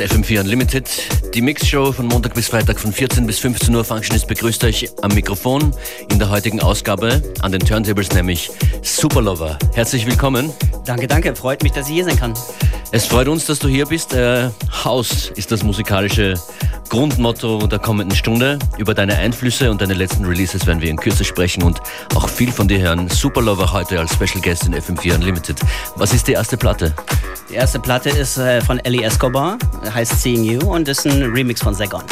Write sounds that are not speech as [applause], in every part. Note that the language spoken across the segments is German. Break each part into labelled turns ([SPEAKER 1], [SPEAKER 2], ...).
[SPEAKER 1] Und das ist FM4 Unlimited, die Mixshow von Montag bis Freitag von 14 bis 15 Uhr. Functionist begrüßt euch am Mikrofon in der heutigen Ausgabe an den Turntables, nämlich Superlover. Herzlich willkommen.
[SPEAKER 2] Danke, danke. Freut mich, dass ich hier sein kann.
[SPEAKER 1] Es freut uns, dass du hier bist. Äh, Haus ist das musikalische Grundmotto der kommenden Stunde. Über deine Einflüsse und deine letzten Releases werden wir in Kürze sprechen und auch viel von dir hören. Superlover heute als Special Guest in FM4 Unlimited. Was ist die erste Platte?
[SPEAKER 2] Die erste Platte ist äh, von Ellie Escobar, heißt Seeing You und ist ein Remix von Saigon.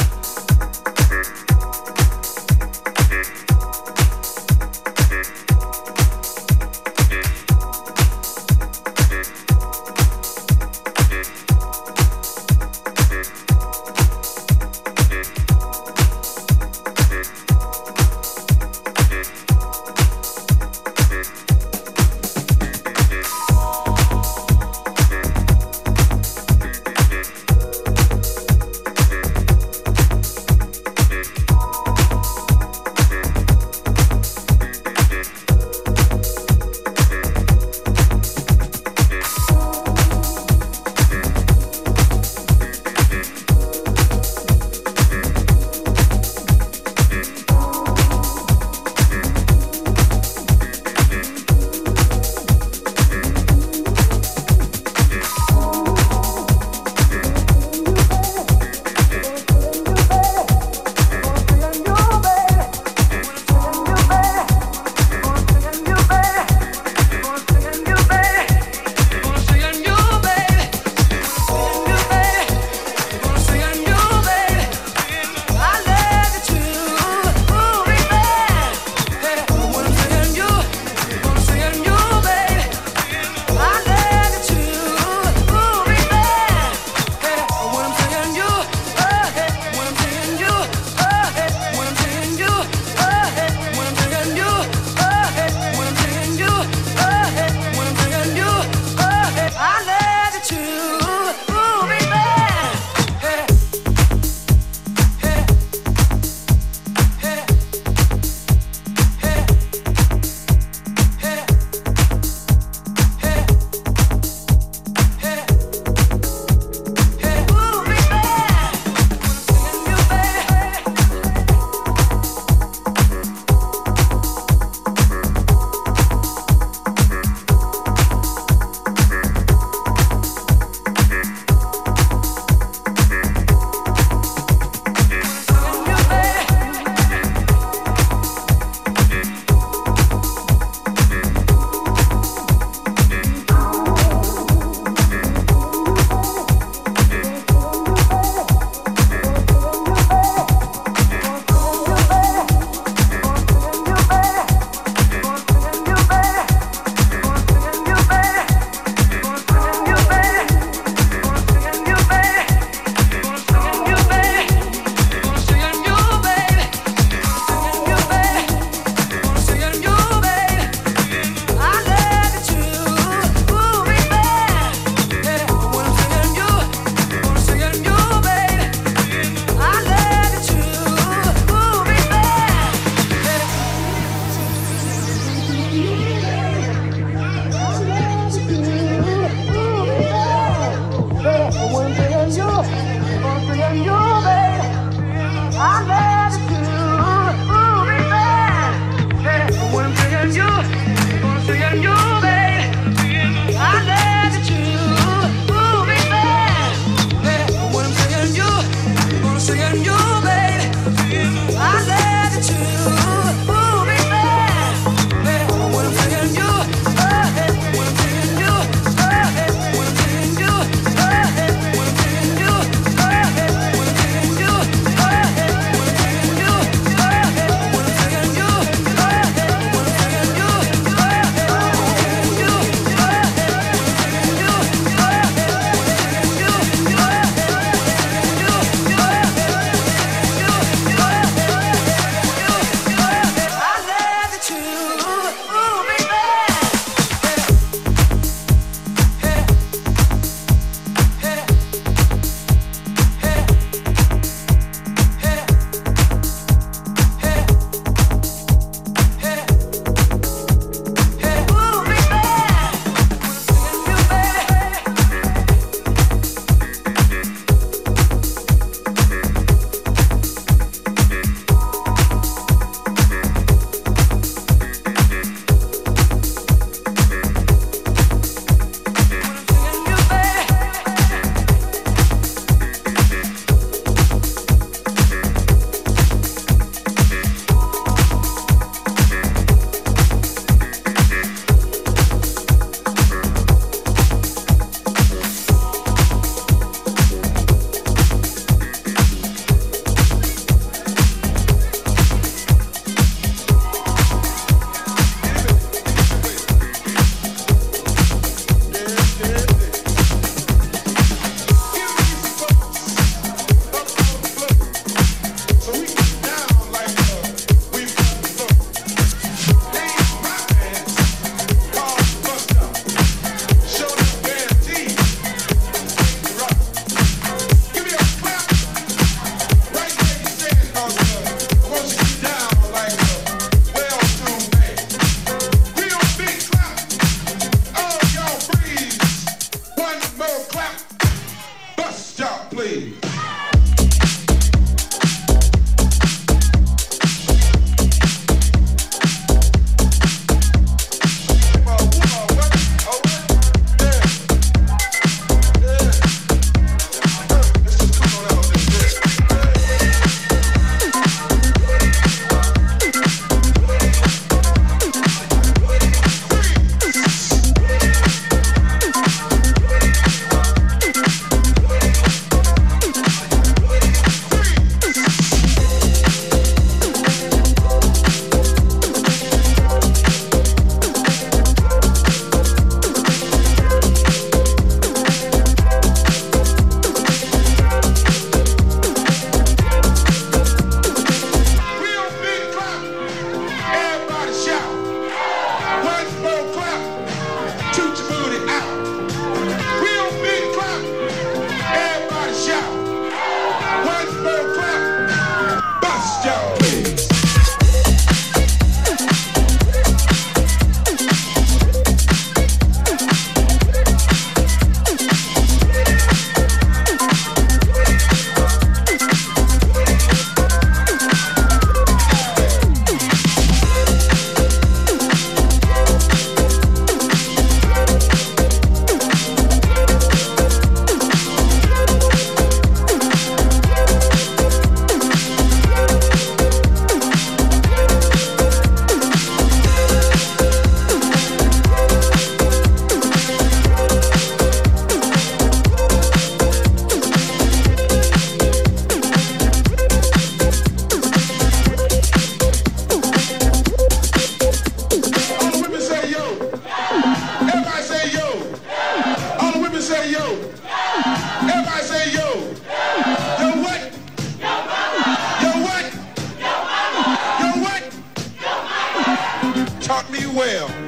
[SPEAKER 3] well.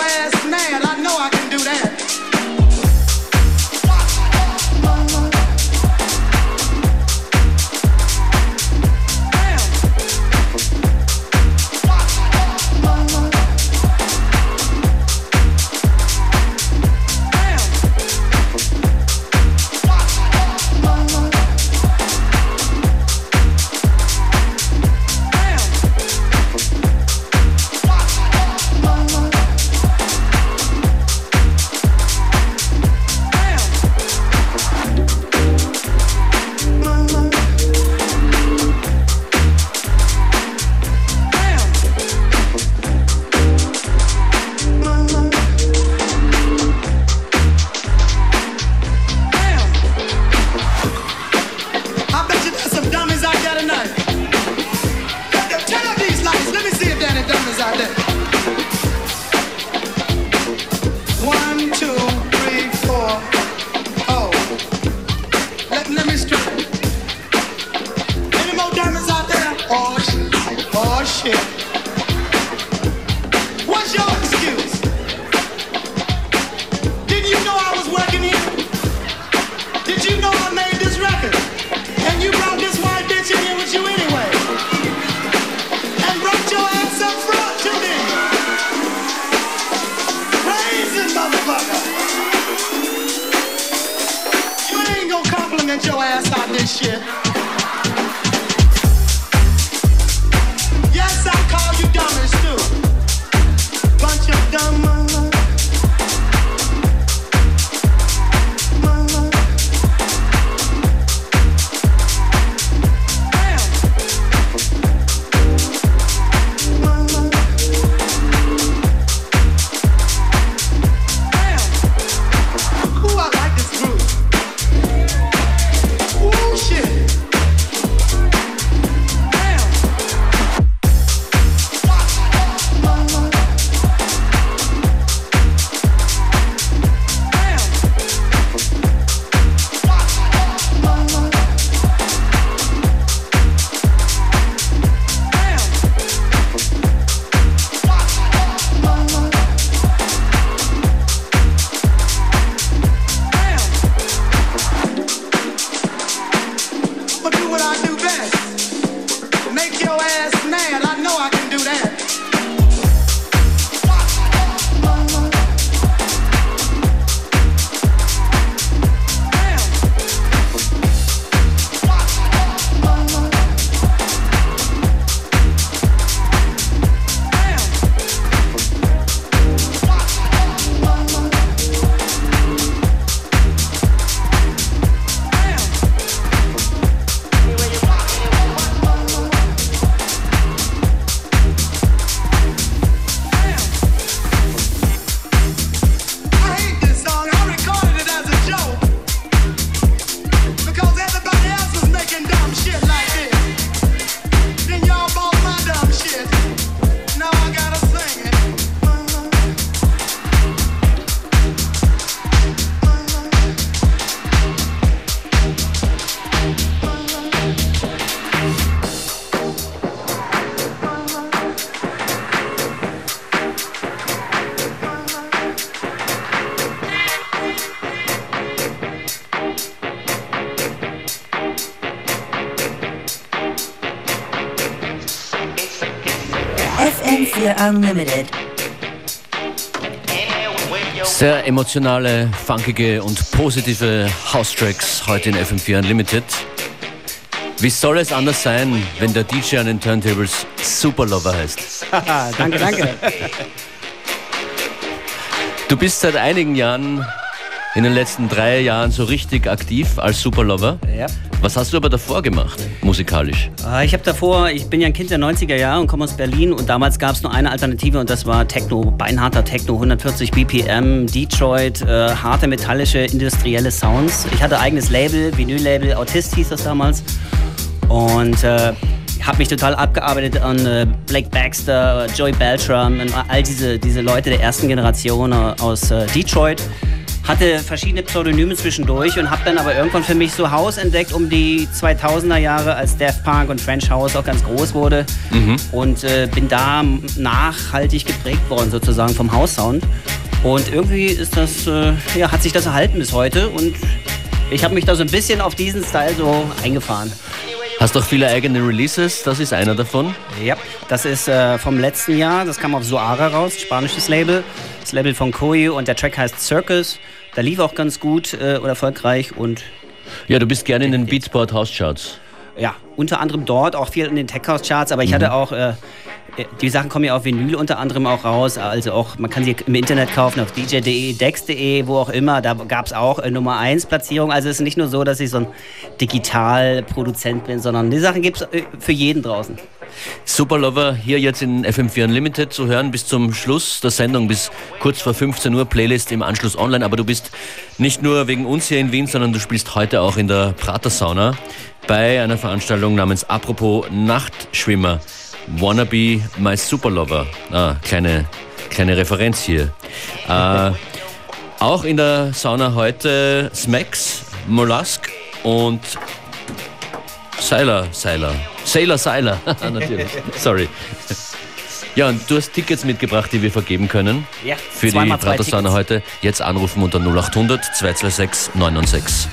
[SPEAKER 3] ass now.
[SPEAKER 1] Unlimited. Sehr emotionale, funkige und positive House-Tracks heute in FM4 Unlimited. Wie soll es anders sein, wenn der DJ an den Turntables Superlover heißt?
[SPEAKER 2] danke, danke.
[SPEAKER 1] Du bist seit einigen Jahren in den letzten drei Jahren so richtig aktiv als Superlover. Ja. Was hast du aber davor gemacht, musikalisch?
[SPEAKER 2] Ah, ich habe davor, ich bin ja ein Kind der 90er Jahre und komme aus Berlin und damals gab es nur eine Alternative und das war Techno, beinharter Techno, 140 BPM, Detroit, äh, harte metallische industrielle Sounds. Ich hatte eigenes Label, Vinyl-Label, Autist hieß das damals und äh, habe mich total abgearbeitet an äh, Blake Baxter, Joey Beltram und all diese, diese Leute der ersten Generation äh, aus äh, Detroit hatte verschiedene Pseudonyme zwischendurch und habe dann aber irgendwann für mich so House entdeckt um die 2000er Jahre, als Daft Punk und French House auch ganz groß wurde mhm. und äh, bin da nachhaltig geprägt worden sozusagen vom House Sound und irgendwie ist das, äh, ja, hat sich das erhalten bis heute und ich habe mich da so ein bisschen auf diesen Style so eingefahren.
[SPEAKER 1] Hast auch viele eigene Releases, das ist einer davon?
[SPEAKER 2] Ja, das ist äh, vom letzten Jahr, das kam auf Soara raus, spanisches Label, das Label von Koyu und der Track heißt Circus. Da lief auch ganz gut äh, und erfolgreich und.
[SPEAKER 1] Ja, du bist gerne in den Beatsport House Charts.
[SPEAKER 2] Ja, unter anderem dort, auch viel in den Tech House Charts, aber ich mhm. hatte auch. Äh, die Sachen kommen ja auf Vinyl unter anderem auch raus. Also auch, man kann sie im Internet kaufen, auf dj.de, dex.de, wo auch immer. Da gab es auch äh, Nummer 1 Platzierung. Also es ist nicht nur so, dass ich so ein Digitalproduzent bin, sondern die Sachen gibt es äh, für jeden draußen.
[SPEAKER 1] Superlover hier jetzt in FM4 Unlimited zu hören bis zum Schluss der Sendung, bis kurz vor 15 Uhr, Playlist im Anschluss online. Aber du bist nicht nur wegen uns hier in Wien, sondern du spielst heute auch in der Prater Sauna bei einer Veranstaltung namens Apropos Nachtschwimmer. Wanna Be My Superlover. Ah, kleine, kleine Referenz hier. Äh, auch in der Sauna heute Smacks, Mollusk und Seiler, Seiler. Sailor Seiler, [laughs] natürlich. Sorry. Ja, und du hast Tickets mitgebracht, die wir vergeben können.
[SPEAKER 2] Ja,
[SPEAKER 1] Für die Pratersauna heute. Jetzt anrufen unter 0800 226 996.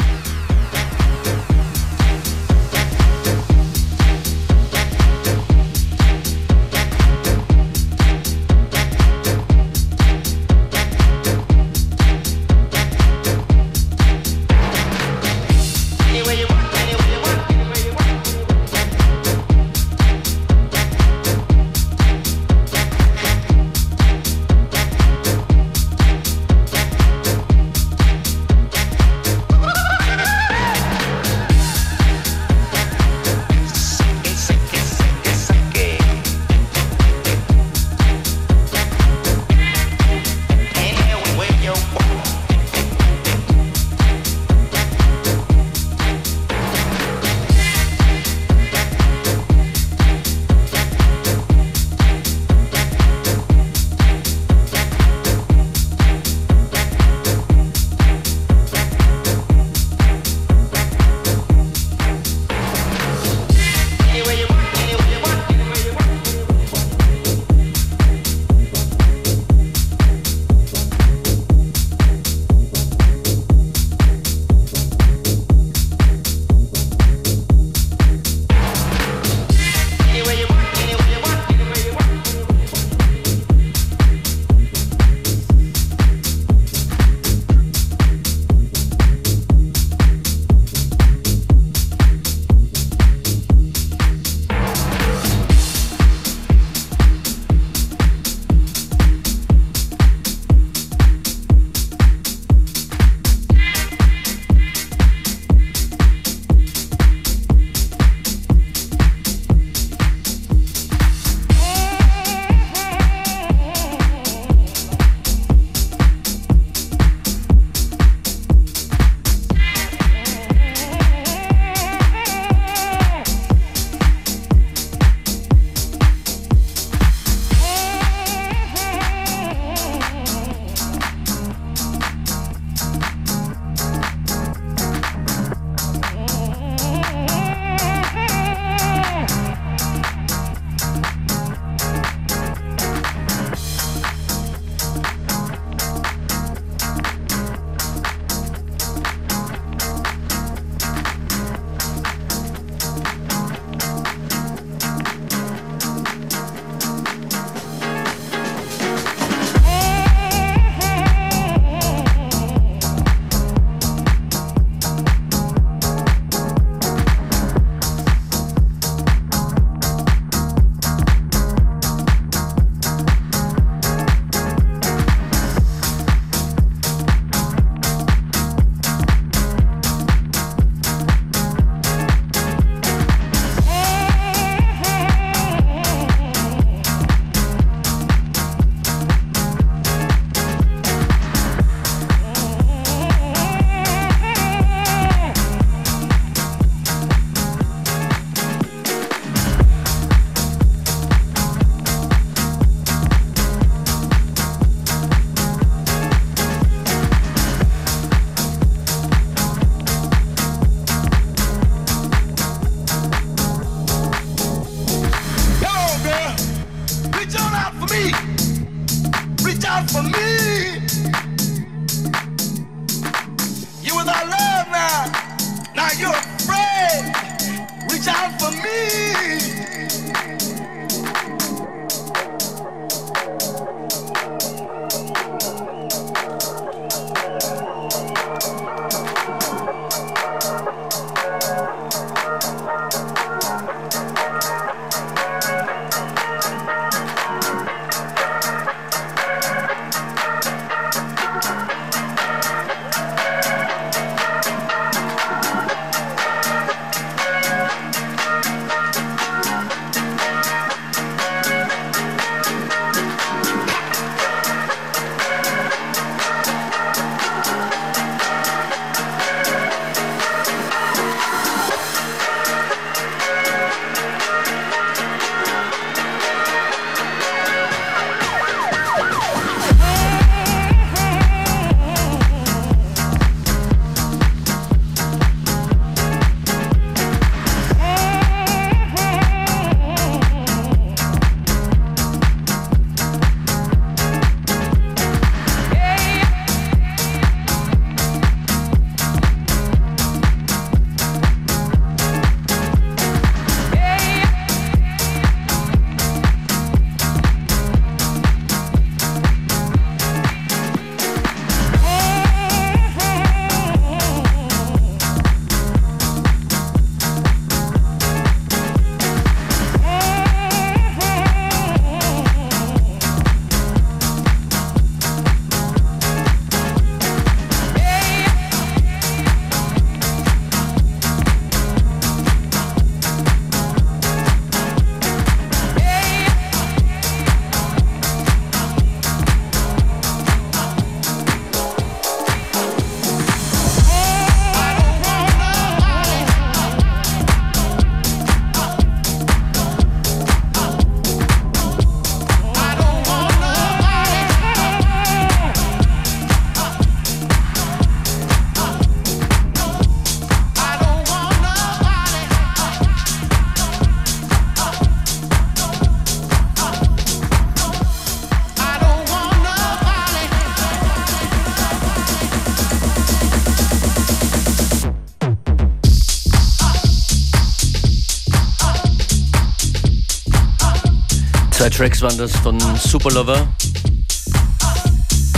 [SPEAKER 1] Tracks waren das von Superlover,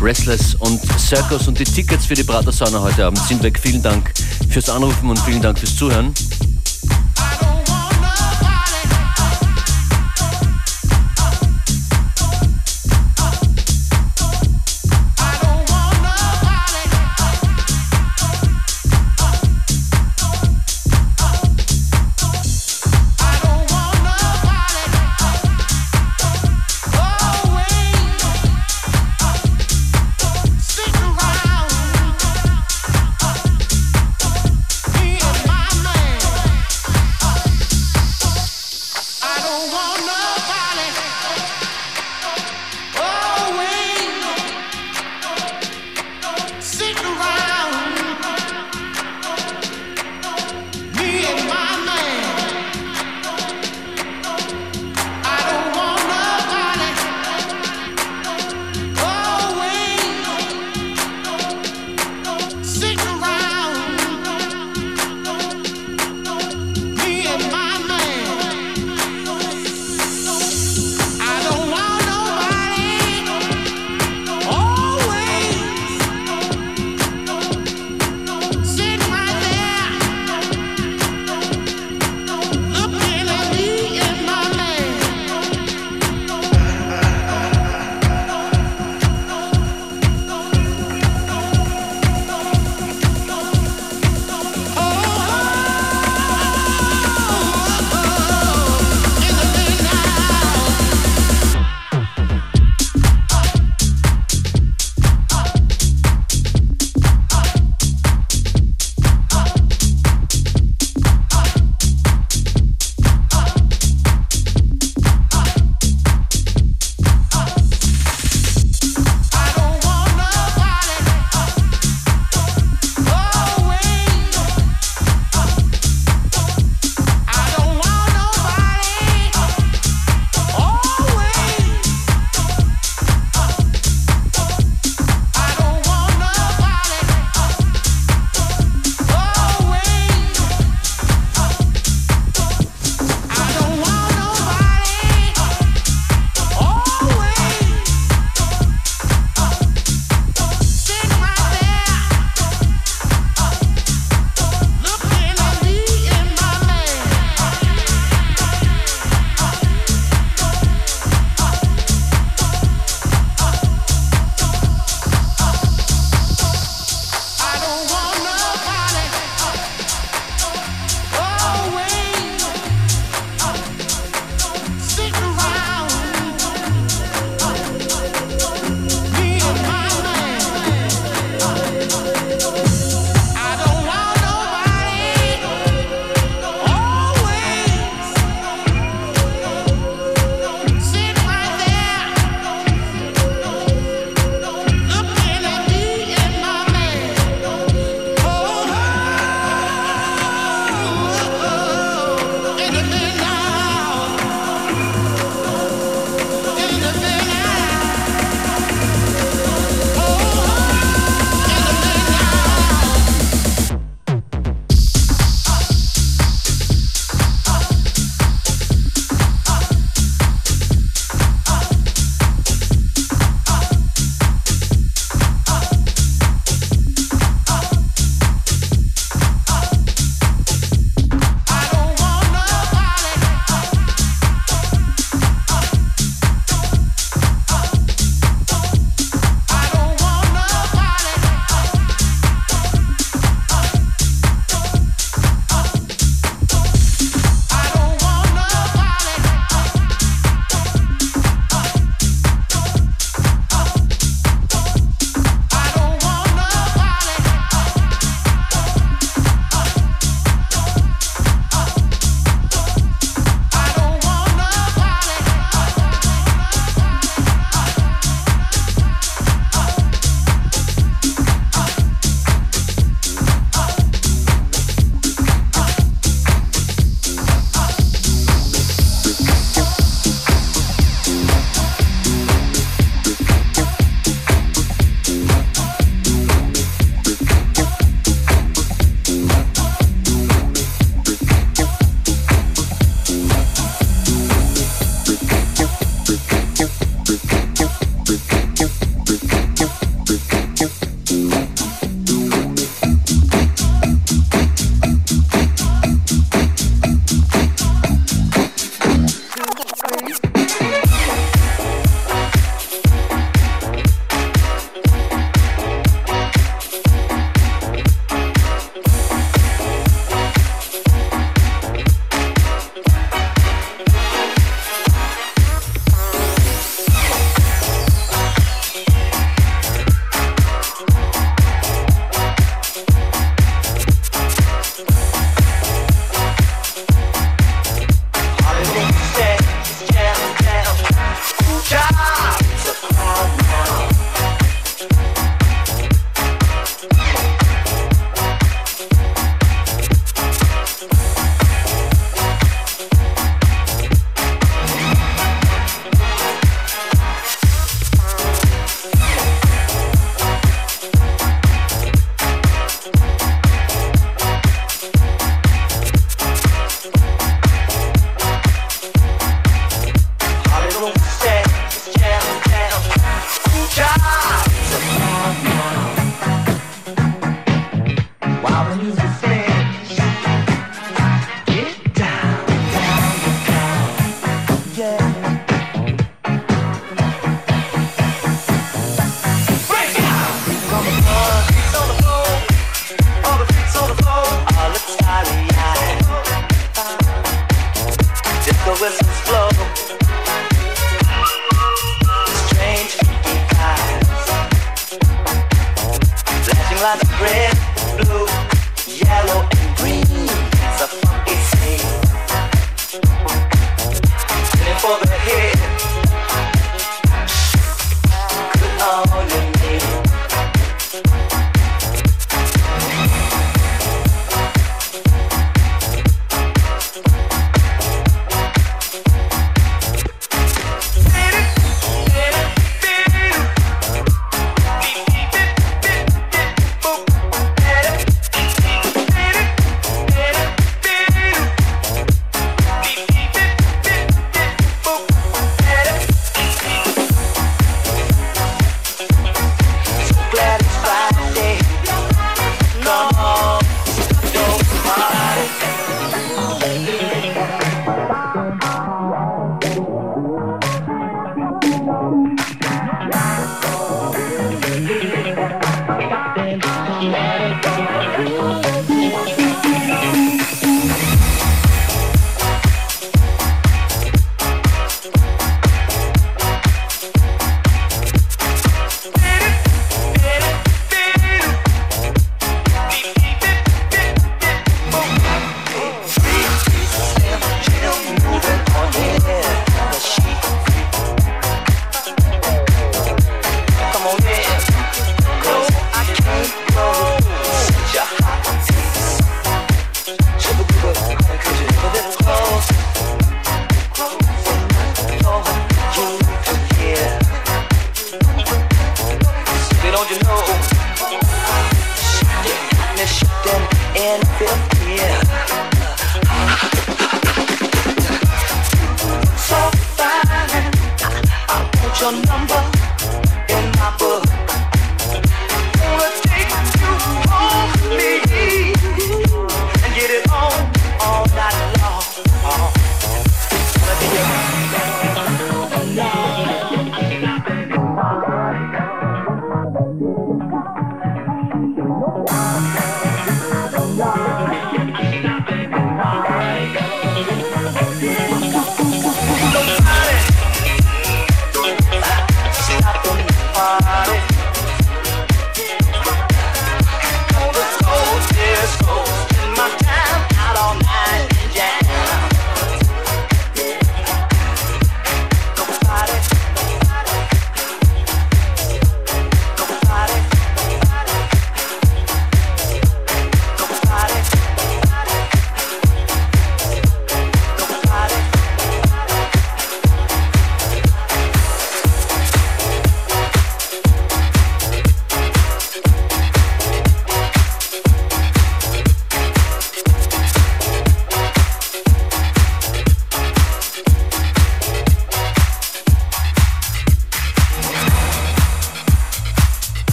[SPEAKER 1] Restless und Circus und die Tickets für die Prater heute Abend sind weg. Vielen Dank fürs Anrufen und vielen Dank fürs Zuhören.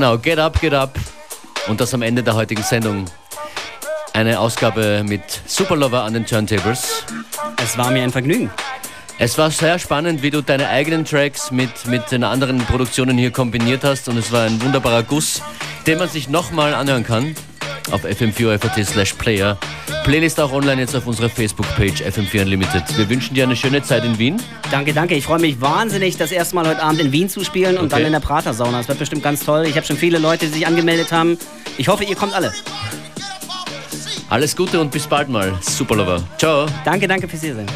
[SPEAKER 1] Genau, Get Up, Get Up. Und das am Ende der heutigen Sendung. Eine Ausgabe mit Superlover an den Turntables.
[SPEAKER 2] Es war mir ein Vergnügen.
[SPEAKER 1] Es war sehr spannend, wie du deine eigenen Tracks mit, mit den anderen Produktionen hier kombiniert hast und es war ein wunderbarer Guss, den man sich nochmal anhören kann auf fm4 slash player. Playlist auch online jetzt auf unserer Facebook-Page FM4 Unlimited. Wir wünschen dir eine schöne Zeit in Wien.
[SPEAKER 2] Danke, danke. Ich freue mich wahnsinnig, das erste Mal heute Abend in Wien zu spielen und okay. dann in der Prater-Sauna. Das wird bestimmt ganz toll. Ich habe schon viele Leute, die sich angemeldet haben. Ich hoffe, ihr kommt alle.
[SPEAKER 1] Alles Gute und bis bald mal. Super Lover. Ciao.
[SPEAKER 2] Danke, danke fürs Hier sein.